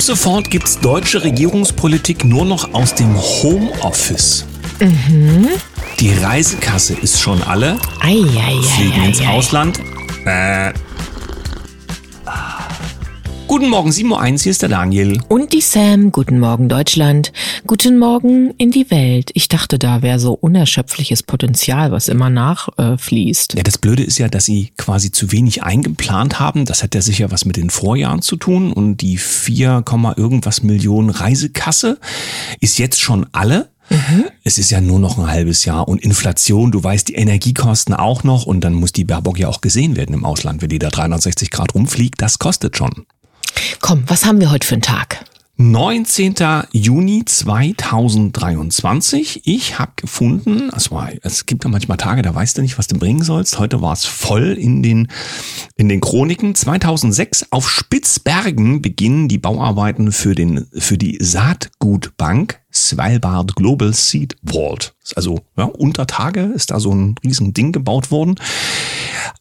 Ab sofort gibt's deutsche Regierungspolitik nur noch aus dem Homeoffice. Mhm. Die Reisekasse ist schon alle. Ei, ei, Fliegen ei, ins ei, ei. Ausland. Äh. Guten Morgen, 7.01 Uhr, hier ist der Daniel. Und die Sam, guten Morgen Deutschland, guten Morgen in die Welt. Ich dachte, da wäre so unerschöpfliches Potenzial, was immer nachfließt. Äh, fließt. Ja, das Blöde ist ja, dass sie quasi zu wenig eingeplant haben. Das hat ja sicher was mit den Vorjahren zu tun. Und die 4, irgendwas Millionen Reisekasse ist jetzt schon alle. Es ist ja nur noch ein halbes Jahr und Inflation, du weißt, die Energiekosten auch noch und dann muss die Baerbock ja auch gesehen werden im Ausland, wenn die da 360 Grad rumfliegt, das kostet schon. Komm, was haben wir heute für einen Tag? 19. Juni 2023. Ich habe gefunden, es, war, es gibt ja manchmal Tage, da weißt du nicht, was du bringen sollst. Heute war es voll in den, in den Chroniken. 2006 auf Spitzbergen beginnen die Bauarbeiten für, den, für die Saatgutbank Svalbard Global Seed Vault. Also ja, unter Tage ist da so ein riesen Ding gebaut worden.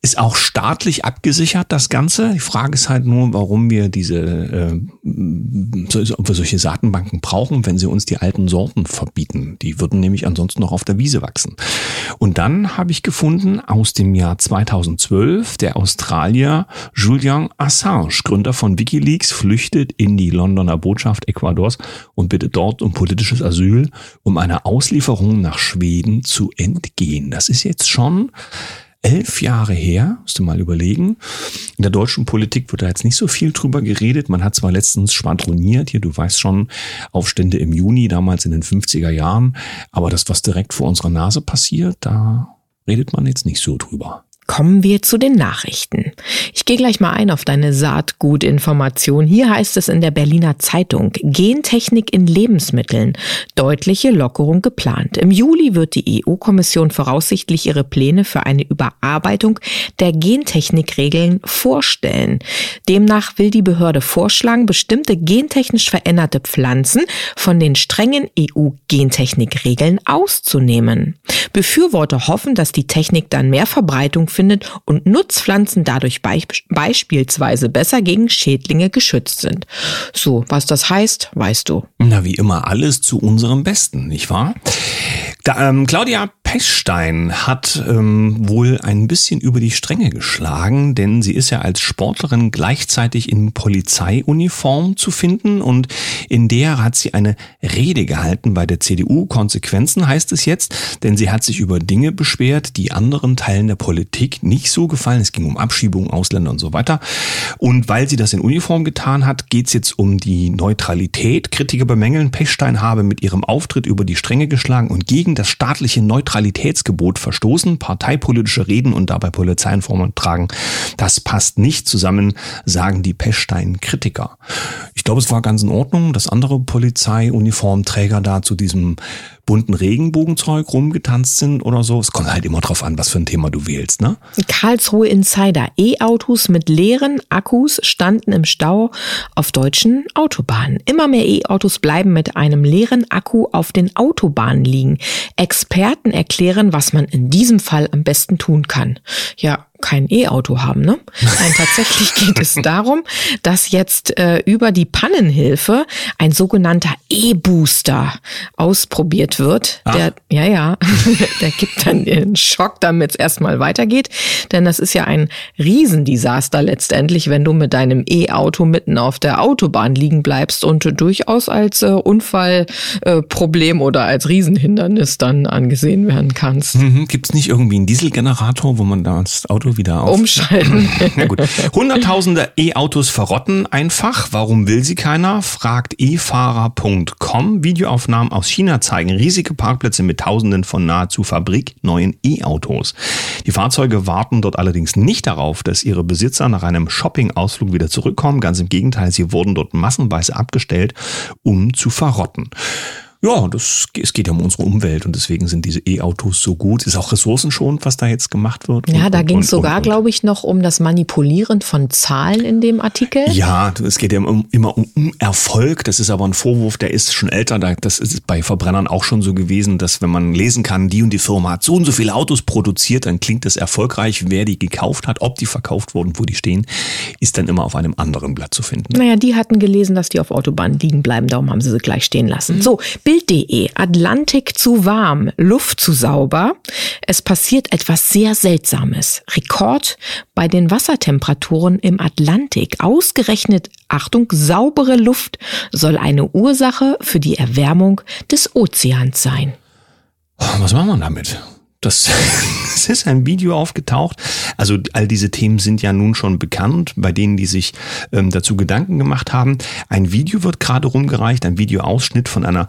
Ist auch staatlich abgesichert, das Ganze. Die Frage ist halt nur, warum wir diese, äh, ob wir solche Saatenbanken brauchen, wenn sie uns die alten Sorten verbieten. Die würden nämlich ansonsten noch auf der Wiese wachsen. Und dann habe ich gefunden, aus dem Jahr 2012, der Australier Julian Assange, Gründer von Wikileaks, flüchtet in die Londoner Botschaft Ecuadors und bittet dort um politisches Asyl, um einer Auslieferung nach Schweden zu entgehen. Das ist jetzt schon elf Jahre her, musst du mal überlegen. In der deutschen Politik wird da jetzt nicht so viel drüber geredet. Man hat zwar letztens schwadroniert, hier, du weißt schon, Aufstände im Juni, damals in den 50er Jahren, aber das, was direkt vor unserer Nase passiert, da redet man jetzt nicht so drüber. Kommen wir zu den Nachrichten. Ich gehe gleich mal ein auf deine Saatgutinformation. Hier heißt es in der Berliner Zeitung, Gentechnik in Lebensmitteln, deutliche Lockerung geplant. Im Juli wird die EU-Kommission voraussichtlich ihre Pläne für eine Überarbeitung der Gentechnikregeln vorstellen. Demnach will die Behörde vorschlagen, bestimmte gentechnisch veränderte Pflanzen von den strengen EU-Gentechnikregeln auszunehmen. Befürworter hoffen, dass die Technik dann mehr Verbreitung findet und Nutzpflanzen dadurch beis beispielsweise besser gegen Schädlinge geschützt sind. So, was das heißt, weißt du. Na, wie immer alles zu unserem Besten, nicht wahr? Da, ähm, Claudia Pechstein hat ähm, wohl ein bisschen über die Stränge geschlagen, denn sie ist ja als Sportlerin gleichzeitig in Polizeiuniform zu finden und in der hat sie eine Rede gehalten bei der CDU. Konsequenzen heißt es jetzt, denn sie hat sich über Dinge beschwert, die anderen Teilen der Politik nicht so gefallen. Es ging um Abschiebung, Ausländer und so weiter. Und weil sie das in Uniform getan hat, geht es jetzt um die Neutralität. Kritiker bemängeln, Pechstein habe mit ihrem Auftritt über die Stränge geschlagen und gegen das staatliche Neutralitätsgebot verstoßen, parteipolitische Reden und dabei Polizeiuniformen tragen. Das passt nicht zusammen, sagen die Pechstein-Kritiker. Ich glaube, es war ganz in Ordnung, dass andere Polizeiuniformträger da zu diesem bunten Regenbogenzeug rumgetanzt sind oder so. Es kommt halt immer drauf an, was für ein Thema du wählst, ne? Karlsruhe Insider. E-Autos mit leeren Akkus standen im Stau auf deutschen Autobahnen. Immer mehr E-Autos bleiben mit einem leeren Akku auf den Autobahnen liegen. Experten erklären, was man in diesem Fall am besten tun kann. Ja, kein E-Auto haben, ne? Nein, tatsächlich geht es darum, dass jetzt äh, über die Pannenhilfe ein sogenannter E-Booster ausprobiert wird. Der, ja, ja, der gibt dann den Schock, damit es erstmal weitergeht. Denn das ist ja ein Riesendesaster letztendlich, wenn du mit deinem E-Auto mitten auf der Autobahn liegen bleibst und durchaus als äh, Unfallproblem oder als Riesenhindernis dann angesehen werden kannst. Mhm. Gibt es nicht irgendwie einen Dieselgenerator, wo man da das Auto wieder auf... Umschalten. Na gut. Hunderttausende E-Autos verrotten einfach. Warum will sie keiner? Fragt efahrer.com. Videoaufnahmen aus China zeigen riesige Parkplätze mit Tausenden von nahezu fabrikneuen E-Autos. Die Fahrzeuge warten dort allerdings nicht darauf, dass ihre Besitzer nach einem Shopping-Ausflug wieder zurückkommen. Ganz im Gegenteil, sie wurden dort massenweise abgestellt, um zu verrotten. Ja, das, es geht ja um unsere Umwelt und deswegen sind diese E-Autos so gut. Ist auch ressourcenschonend, was da jetzt gemacht wird. Ja, und, da ging es sogar, glaube ich, noch um das Manipulieren von Zahlen in dem Artikel. Ja, es geht ja um, immer um, um Erfolg. Das ist aber ein Vorwurf, der ist schon älter. Das ist bei Verbrennern auch schon so gewesen, dass wenn man lesen kann, die und die Firma hat so und so viele Autos produziert, dann klingt das erfolgreich. Wer die gekauft hat, ob die verkauft wurden, wo die stehen, ist dann immer auf einem anderen Blatt zu finden. Naja, die hatten gelesen, dass die auf Autobahnen liegen bleiben, darum haben sie sie gleich stehen lassen. So, Bild.de, Atlantik zu warm, Luft zu sauber. Es passiert etwas sehr Seltsames. Rekord bei den Wassertemperaturen im Atlantik. Ausgerechnet, Achtung, saubere Luft soll eine Ursache für die Erwärmung des Ozeans sein. Was machen wir damit? Das, es ist ein Video aufgetaucht. Also all diese Themen sind ja nun schon bekannt, bei denen, die sich ähm, dazu Gedanken gemacht haben. Ein Video wird gerade rumgereicht, ein Videoausschnitt von einer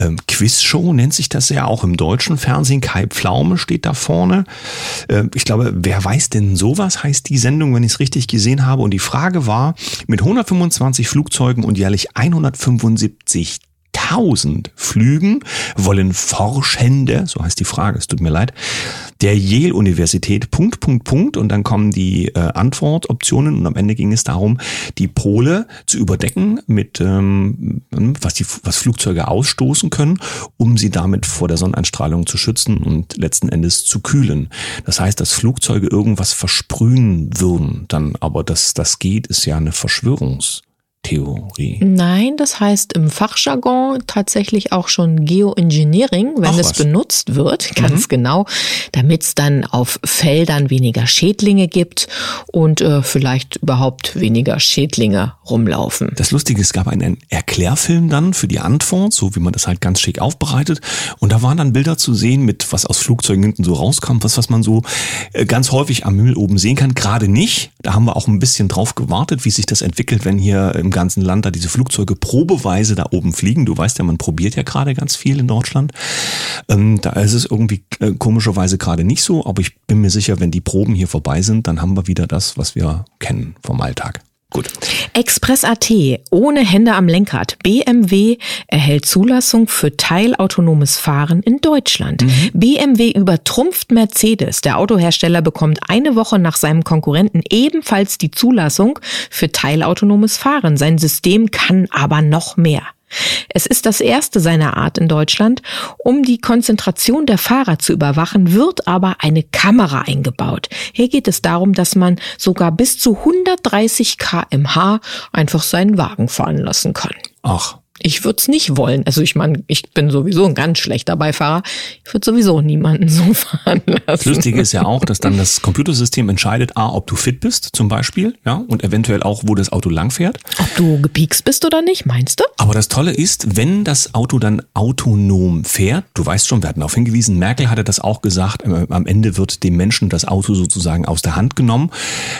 ähm, Quizshow nennt sich das ja auch im deutschen Fernsehen. Kai Pflaume steht da vorne. Ähm, ich glaube, wer weiß denn sowas, heißt die Sendung, wenn ich es richtig gesehen habe. Und die Frage war, mit 125 Flugzeugen und jährlich 175 1000 Flügen wollen Forschende, so heißt die Frage, es tut mir leid, der Yale-Universität, Punkt, Punkt, Punkt, und dann kommen die äh, Antwortoptionen und am Ende ging es darum, die Pole zu überdecken mit, ähm, was die, was Flugzeuge ausstoßen können, um sie damit vor der Sonneneinstrahlung zu schützen und letzten Endes zu kühlen. Das heißt, dass Flugzeuge irgendwas versprühen würden, dann aber, dass das geht, ist ja eine Verschwörungs Theorie. Nein, das heißt im Fachjargon tatsächlich auch schon Geoengineering, wenn Ach, es was. benutzt wird, ganz Mhm. genau, damit es dann auf Feldern weniger Schädlinge gibt und äh, vielleicht überhaupt weniger Schädlinge rumlaufen. Das Lustige, es gab einen Erklärfilm dann für die Antwort, so wie man das halt ganz schick aufbereitet. Und da waren dann Bilder zu sehen, mit was aus Flugzeugen hinten so rauskam, was, was man so äh, ganz häufig am Himmel oben sehen kann. Gerade nicht. Da haben wir auch ein bisschen drauf gewartet, wie sich das entwickelt, wenn hier im ganzen Land da diese Flugzeuge probeweise da oben fliegen. Du weißt ja, man probiert ja gerade ganz viel in Deutschland. Ähm, da ist es irgendwie äh, komischerweise gerade nicht so, aber ich bin mir sicher, wenn die Proben hier vorbei sind, dann haben wir wieder das, was wir kennen vom Alltag. Gut. Express.at, ohne Hände am Lenkrad. BMW erhält Zulassung für teilautonomes Fahren in Deutschland. BMW übertrumpft Mercedes. Der Autohersteller bekommt eine Woche nach seinem Konkurrenten ebenfalls die Zulassung für teilautonomes Fahren. Sein System kann aber noch mehr. Es ist das erste seiner Art in Deutschland. Um die Konzentration der Fahrer zu überwachen, wird aber eine Kamera eingebaut. Hier geht es darum, dass man sogar bis zu 130 kmh einfach seinen Wagen fahren lassen kann. Ach, Ich würde es nicht wollen. Also ich meine, ich bin sowieso ein ganz schlechter Beifahrer. Ich würde sowieso niemanden so fahren lassen. Das Lustige ist ja auch, dass dann das Computersystem entscheidet, A, ob du fit bist, zum Beispiel, ja, und eventuell auch, wo das Auto langfährt. Ob du gepiekst bist oder nicht, meinst du? Aber das Tolle ist, wenn das Auto dann autonom fährt, du weißt schon, wir hatten darauf hingewiesen, Merkel hatte das auch gesagt, am Ende wird dem Menschen das Auto sozusagen aus der Hand genommen.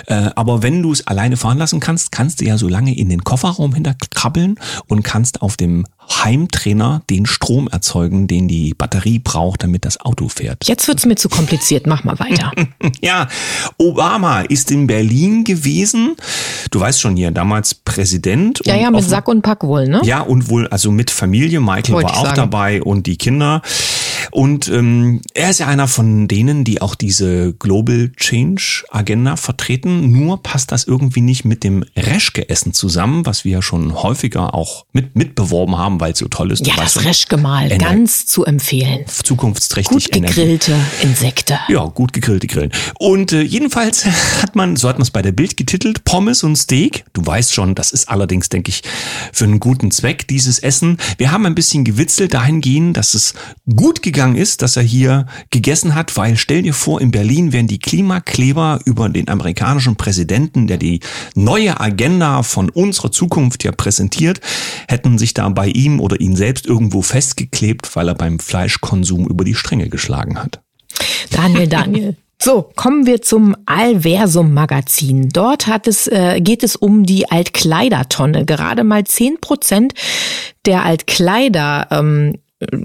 Äh, Aber wenn du es alleine fahren lassen kannst, kannst du ja so lange in den Kofferraum hinterkrabbeln und kannst auf dem Heimtrainer den Strom erzeugen, den die Batterie braucht, damit das Auto fährt. Jetzt wird's mir zu kompliziert. Mach mal weiter. Ja, Obama ist in Berlin gewesen. Du weißt schon hier, damals Präsident. Ja, ja, mit auf- Sack und Pack wohl, ne? Ja, und wohl, also mit Familie. Michael Wollte war auch sagen. dabei und die Kinder. Und ähm, er ist ja einer von denen, die auch diese Global Change Agenda vertreten. Nur passt das irgendwie nicht mit dem Reschke-Essen zusammen, was wir ja schon häufiger auch mit, mitbeworben haben, weil es so toll ist. Ja, weißt das schon, Reschgemal, Ener- ganz zu empfehlen. zukunftsträchtig Gut Energie. gegrillte Insekte. Ja, gut gegrillte Grillen. Und äh, jedenfalls hat man, so hat man es bei der Bild getitelt, Pommes und Steak. Du weißt schon, das ist allerdings, denke ich, für einen guten Zweck, dieses Essen. Wir haben ein bisschen gewitzelt dahingehend, dass es gut gegangen ist, dass er hier gegessen hat, weil stell dir vor, in Berlin wären die Klimakleber über den amerikanischen Präsidenten, der die neue Agenda von unserer Zukunft ja präsentiert, hätten sich da bei ihm oder ihn selbst irgendwo festgeklebt, weil er beim Fleischkonsum über die Stränge geschlagen hat. Daniel, Daniel. So, kommen wir zum Alversum Magazin. Dort hat es, äh, geht es um die Altkleidertonne. Gerade mal 10 Prozent der Altkleider ähm,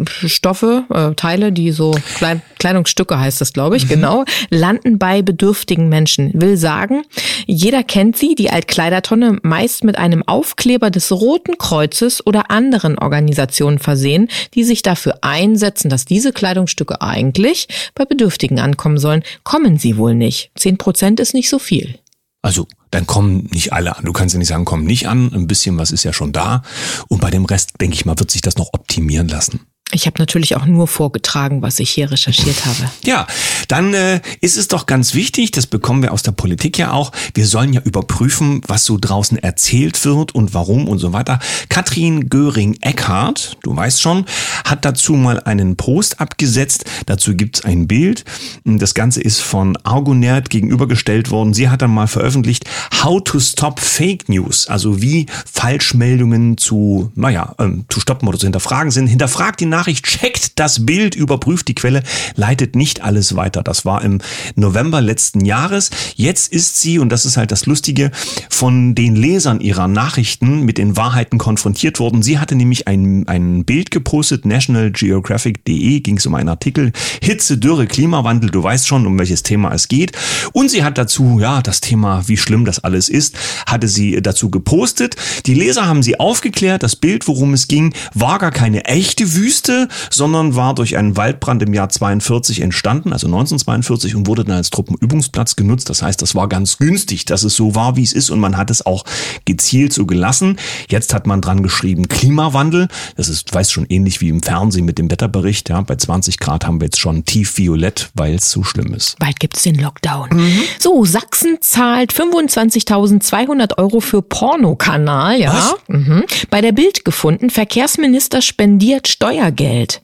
Stoffe, äh, Teile, die so Kleid Kleidungsstücke heißt das, glaube ich, mhm. genau, landen bei bedürftigen Menschen. Will sagen, jeder kennt sie, die Altkleidertonne, meist mit einem Aufkleber des Roten Kreuzes oder anderen Organisationen versehen, die sich dafür einsetzen, dass diese Kleidungsstücke eigentlich bei Bedürftigen ankommen sollen. Kommen sie wohl nicht. Zehn Prozent ist nicht so viel. Also dann kommen nicht alle an. Du kannst ja nicht sagen, kommen nicht an. Ein bisschen was ist ja schon da. Und bei dem Rest, denke ich mal, wird sich das noch optimieren lassen. Ich habe natürlich auch nur vorgetragen, was ich hier recherchiert habe. Ja, dann äh, ist es doch ganz wichtig, das bekommen wir aus der Politik ja auch, wir sollen ja überprüfen, was so draußen erzählt wird und warum und so weiter. Katrin Göring-Eckardt, du weißt schon, hat dazu mal einen Post abgesetzt. Dazu gibt's ein Bild. Das Ganze ist von Argonert gegenübergestellt worden. Sie hat dann mal veröffentlicht, How to Stop Fake News, also wie Falschmeldungen zu, naja, ähm, zu stoppen oder zu hinterfragen sind. Hinterfragt die Nachricht, checkt das Bild, überprüft die Quelle, leitet nicht alles weiter. Das war im November letzten Jahres. Jetzt ist sie, und das ist halt das Lustige, von den Lesern ihrer Nachrichten mit den Wahrheiten konfrontiert worden. Sie hatte nämlich ein, ein Bild gepostet, nationalgeographic.de, ging es um einen Artikel, Hitze, Dürre, Klimawandel, du weißt schon, um welches Thema es geht. Und sie hat dazu, ja, das Thema, wie schlimm das alles ist, hatte sie dazu gepostet. Die Leser haben sie aufgeklärt, das Bild, worum es ging, war gar keine echte Wüste, Wüste, sondern war durch einen Waldbrand im Jahr 42 entstanden, also 1942 und wurde dann als Truppenübungsplatz genutzt. Das heißt, das war ganz günstig, dass es so war, wie es ist und man hat es auch gezielt so gelassen. Jetzt hat man dran geschrieben Klimawandel. Das ist, weiß schon ähnlich wie im Fernsehen mit dem Wetterbericht. Ja, bei 20 Grad haben wir jetzt schon tiefviolett, weil es so schlimm ist. Bald gibt's den Lockdown. Mhm. So, Sachsen zahlt 25.200 Euro für Pornokanal, ja. Mhm. Bei der Bild gefunden, Verkehrsminister spendiert Steuergeld Geld.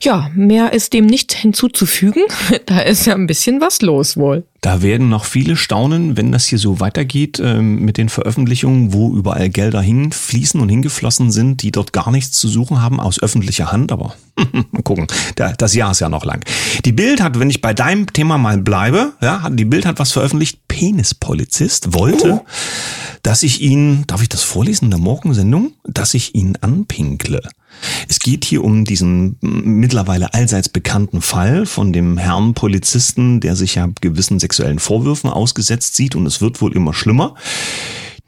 Ja, mehr ist dem nicht hinzuzufügen. Da ist ja ein bisschen was los wohl. Da werden noch viele staunen, wenn das hier so weitergeht ähm, mit den Veröffentlichungen, wo überall Gelder hinfließen und hingeflossen sind, die dort gar nichts zu suchen haben aus öffentlicher Hand. Aber mal gucken, das Jahr ist ja noch lang. Die Bild hat, wenn ich bei deinem Thema mal bleibe, ja, die Bild hat was veröffentlicht. Penispolizist wollte, oh. dass ich ihn, darf ich das vorlesen in der Morgensendung, dass ich ihn anpinkle. Es geht hier um diesen mittlerweile allseits bekannten Fall von dem Herrn Polizisten, der sich ja gewissen sexuellen Vorwürfen ausgesetzt sieht und es wird wohl immer schlimmer.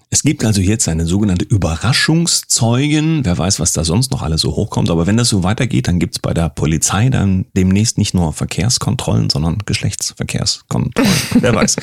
Es gibt also jetzt eine sogenannte Überraschungszeugen. Wer weiß, was da sonst noch alles so hochkommt. Aber wenn das so weitergeht, dann gibt's bei der Polizei dann demnächst nicht nur Verkehrskontrollen, sondern Geschlechtsverkehrskontrollen. Wer weiß.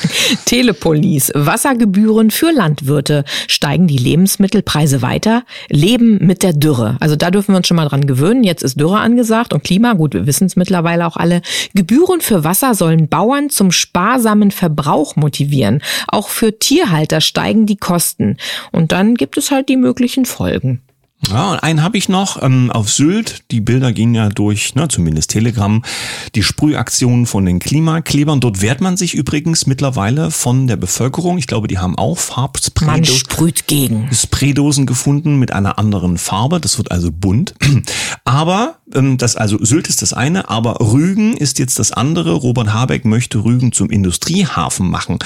Telepolis. Wassergebühren für Landwirte. Steigen die Lebensmittelpreise weiter? Leben mit der Dürre. Also da dürfen wir uns schon mal dran gewöhnen. Jetzt ist Dürre angesagt und Klima. Gut, wir wissen es mittlerweile auch alle. Gebühren für Wasser sollen Bauern zum sparsamen Verbrauch motivieren. Auch für Tierhalter steigen die Kosten Kosten. Und dann gibt es halt die möglichen Folgen. Ja, und einen habe ich noch ähm, auf Sylt. Die Bilder gehen ja durch, ne, zumindest Telegram, die Sprühaktionen von den Klimaklebern. Dort wehrt man sich übrigens mittlerweile von der Bevölkerung. Ich glaube, die haben auch Farbspraydosen gefunden mit einer anderen Farbe. Das wird also bunt. Aber das also Sylt ist das eine, aber Rügen ist jetzt das andere. Robert Habeck möchte Rügen zum Industriehafen machen.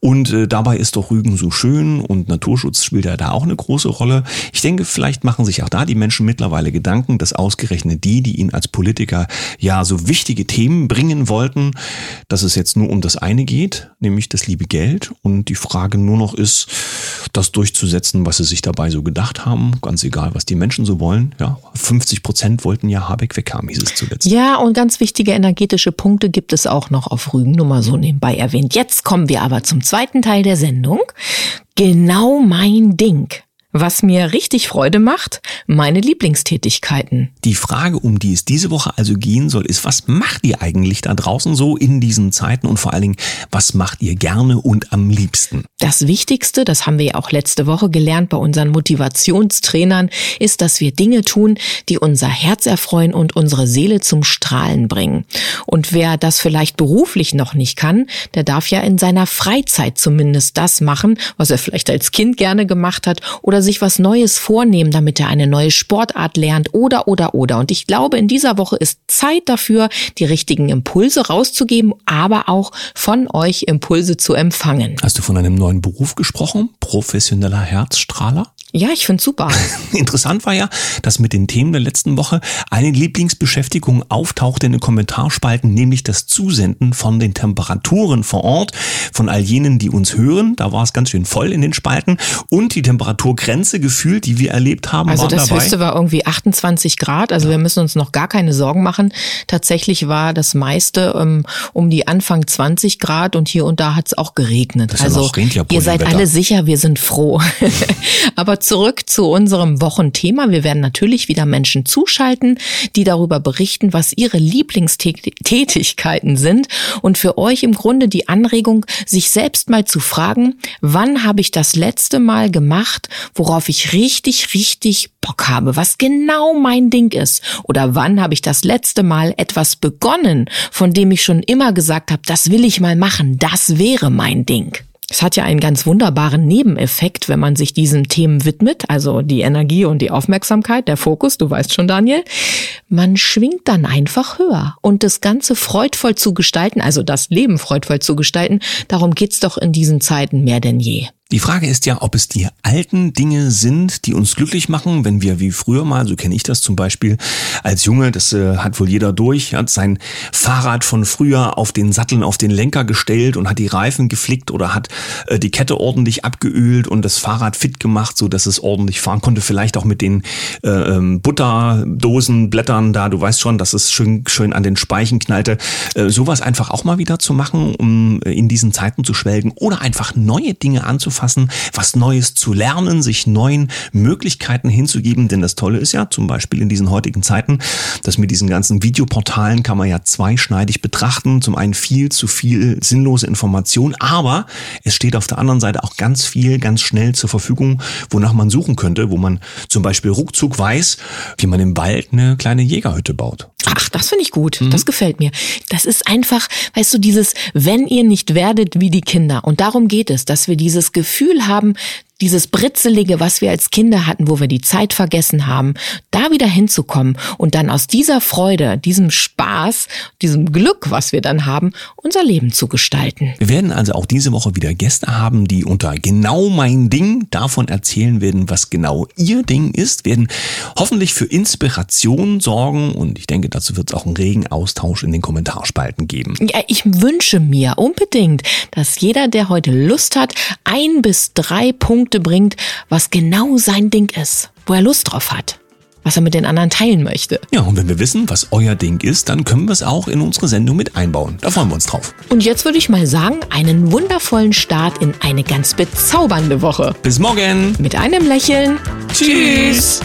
Und äh, dabei ist doch Rügen so schön und Naturschutz spielt ja da auch eine große Rolle. Ich denke, vielleicht machen sich auch da die Menschen mittlerweile Gedanken, dass ausgerechnet die, die ihn als Politiker ja so wichtige Themen bringen wollten, dass es jetzt nur um das eine geht, nämlich das liebe Geld. Und die Frage nur noch ist, das durchzusetzen, was sie sich dabei so gedacht haben. Ganz egal, was die Menschen so wollen. Ja, 50 Prozent wollten ja Habeck wegkam, hieß es zuletzt. Ja, und ganz wichtige energetische Punkte gibt es auch noch auf Rügen, nur mal so nebenbei erwähnt. Jetzt kommen wir aber zum zweiten Teil der Sendung. Genau mein Ding. Was mir richtig Freude macht, meine Lieblingstätigkeiten. Die Frage, um die es diese Woche also gehen soll, ist, was macht ihr eigentlich da draußen so in diesen Zeiten und vor allen Dingen, was macht ihr gerne und am liebsten? Das Wichtigste, das haben wir ja auch letzte Woche gelernt bei unseren Motivationstrainern, ist, dass wir Dinge tun, die unser Herz erfreuen und unsere Seele zum Strahlen bringen. Und wer das vielleicht beruflich noch nicht kann, der darf ja in seiner Freizeit zumindest das machen, was er vielleicht als Kind gerne gemacht hat oder oder sich was Neues vornehmen, damit er eine neue Sportart lernt oder oder oder. Und ich glaube, in dieser Woche ist Zeit dafür, die richtigen Impulse rauszugeben, aber auch von euch Impulse zu empfangen. Hast du von einem neuen Beruf gesprochen? Professioneller Herzstrahler? Ja, ich find's super. Interessant war ja, dass mit den Themen der letzten Woche eine Lieblingsbeschäftigung auftauchte in den Kommentarspalten, nämlich das Zusenden von den Temperaturen vor Ort von all jenen, die uns hören. Da war es ganz schön voll in den Spalten und die Temperaturgrenze gefühlt, die wir erlebt haben, Also das dabei. höchste war irgendwie 28 Grad. Also wir müssen uns noch gar keine Sorgen machen. Tatsächlich war das meiste ähm, um die Anfang 20 Grad und hier und da hat's auch geregnet. Ja also ihr seid alle sicher, wir sind froh. Aber zurück zu unserem Wochenthema. Wir werden natürlich wieder Menschen zuschalten, die darüber berichten, was ihre Lieblingstätigkeiten sind. Und für euch im Grunde die Anregung, sich selbst mal zu fragen, wann habe ich das letzte Mal gemacht, worauf ich richtig, richtig Bock habe, was genau mein Ding ist. Oder wann habe ich das letzte Mal etwas begonnen, von dem ich schon immer gesagt habe, das will ich mal machen, das wäre mein Ding. Es hat ja einen ganz wunderbaren Nebeneffekt, wenn man sich diesen Themen widmet, also die Energie und die Aufmerksamkeit, der Fokus, du weißt schon, Daniel. Man schwingt dann einfach höher und das Ganze freudvoll zu gestalten, also das Leben freudvoll zu gestalten, darum geht's doch in diesen Zeiten mehr denn je. Die Frage ist ja, ob es die alten Dinge sind, die uns glücklich machen, wenn wir wie früher mal, so kenne ich das zum Beispiel als Junge, das äh, hat wohl jeder durch, hat sein Fahrrad von früher auf den Satteln, auf den Lenker gestellt und hat die Reifen geflickt oder hat äh, die Kette ordentlich abgeölt und das Fahrrad fit gemacht, so dass es ordentlich fahren konnte. Vielleicht auch mit den äh, ähm, Butterdosenblättern da, du weißt schon, dass es schön, schön an den Speichen knallte. Äh, sowas einfach auch mal wieder zu machen, um äh, in diesen Zeiten zu schwelgen oder einfach neue Dinge anzufassen, was Neues zu lernen, sich neuen Möglichkeiten hinzugeben. Denn das Tolle ist ja zum Beispiel in diesen heutigen Zeiten, dass mit diesen ganzen Videoportalen kann man ja zweischneidig betrachten. Zum einen viel zu viel sinnlose Information, aber es steht auf der anderen Seite auch ganz viel ganz schnell zur Verfügung, wonach man suchen könnte, wo man zum Beispiel ruckzuck weiß, wie man im Wald eine kleine Jägerhütte baut. Ach, das finde ich gut. Das gefällt mir. Das ist einfach, weißt du, dieses, wenn ihr nicht werdet wie die Kinder. Und darum geht es, dass wir dieses Gefühl haben, dieses Britzelige, was wir als Kinder hatten, wo wir die Zeit vergessen haben, da wieder hinzukommen und dann aus dieser Freude, diesem Spaß, diesem Glück, was wir dann haben, unser Leben zu gestalten. Wir werden also auch diese Woche wieder Gäste haben, die unter genau mein Ding davon erzählen werden, was genau ihr Ding ist, werden hoffentlich für Inspiration sorgen und ich denke, dazu wird es auch einen regen Austausch in den Kommentarspalten geben. Ja, ich wünsche mir unbedingt, dass jeder, der heute Lust hat, ein bis drei Punkte bringt, was genau sein Ding ist, wo er Lust drauf hat, was er mit den anderen teilen möchte. Ja, und wenn wir wissen, was euer Ding ist, dann können wir es auch in unsere Sendung mit einbauen. Da freuen wir uns drauf. Und jetzt würde ich mal sagen, einen wundervollen Start in eine ganz bezaubernde Woche. Bis morgen! Mit einem Lächeln. Tschüss.